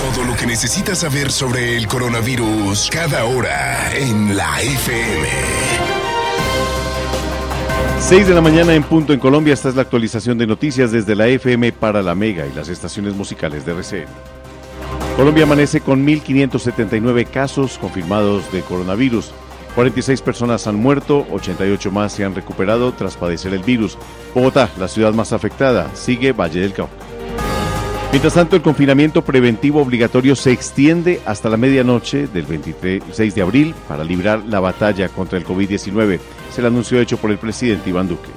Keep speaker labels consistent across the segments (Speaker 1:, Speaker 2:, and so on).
Speaker 1: Todo lo que necesitas saber sobre el coronavirus cada hora en la FM.
Speaker 2: 6 de la mañana en punto en Colombia. Esta es la actualización de noticias desde la FM para la Mega y las estaciones musicales de RCN. Colombia amanece con 1.579 casos confirmados de coronavirus. 46 personas han muerto, 88 más se han recuperado tras padecer el virus. Bogotá, la ciudad más afectada, sigue Valle del Cauca. Mientras tanto, el confinamiento preventivo obligatorio se extiende hasta la medianoche del 26 de abril para librar la batalla contra el COVID-19. Se el anuncio hecho por el presidente Iván Duque.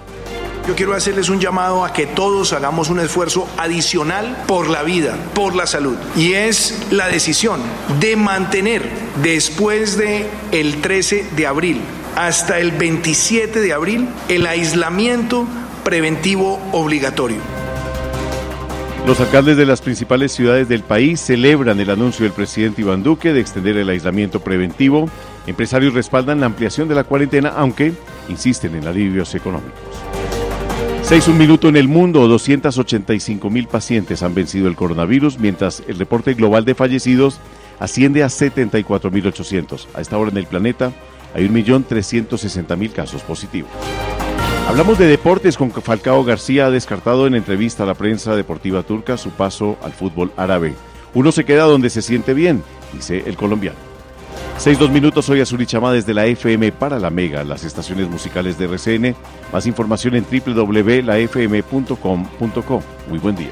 Speaker 3: Yo quiero hacerles un llamado a que todos hagamos un esfuerzo adicional por la vida, por la salud. Y es la decisión de mantener después de el 13 de abril hasta el 27 de abril el aislamiento preventivo obligatorio.
Speaker 2: Los alcaldes de las principales ciudades del país celebran el anuncio del presidente Iván Duque de extender el aislamiento preventivo. Empresarios respaldan la ampliación de la cuarentena, aunque insisten en alivios económicos. 6 un minuto en el mundo, 285 mil pacientes han vencido el coronavirus, mientras el reporte global de fallecidos asciende a 74.800. A esta hora en el planeta hay 1.360.000 casos positivos. Hablamos de deportes con Falcao García ha descartado en entrevista a la prensa deportiva turca su paso al fútbol árabe. Uno se queda donde se siente bien, dice el colombiano. 6-2 minutos, hoy Azul Chama desde la FM para la Mega, las estaciones musicales de RCN. Más información en www.lafm.com.co. Muy buen día.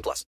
Speaker 4: 18 plus.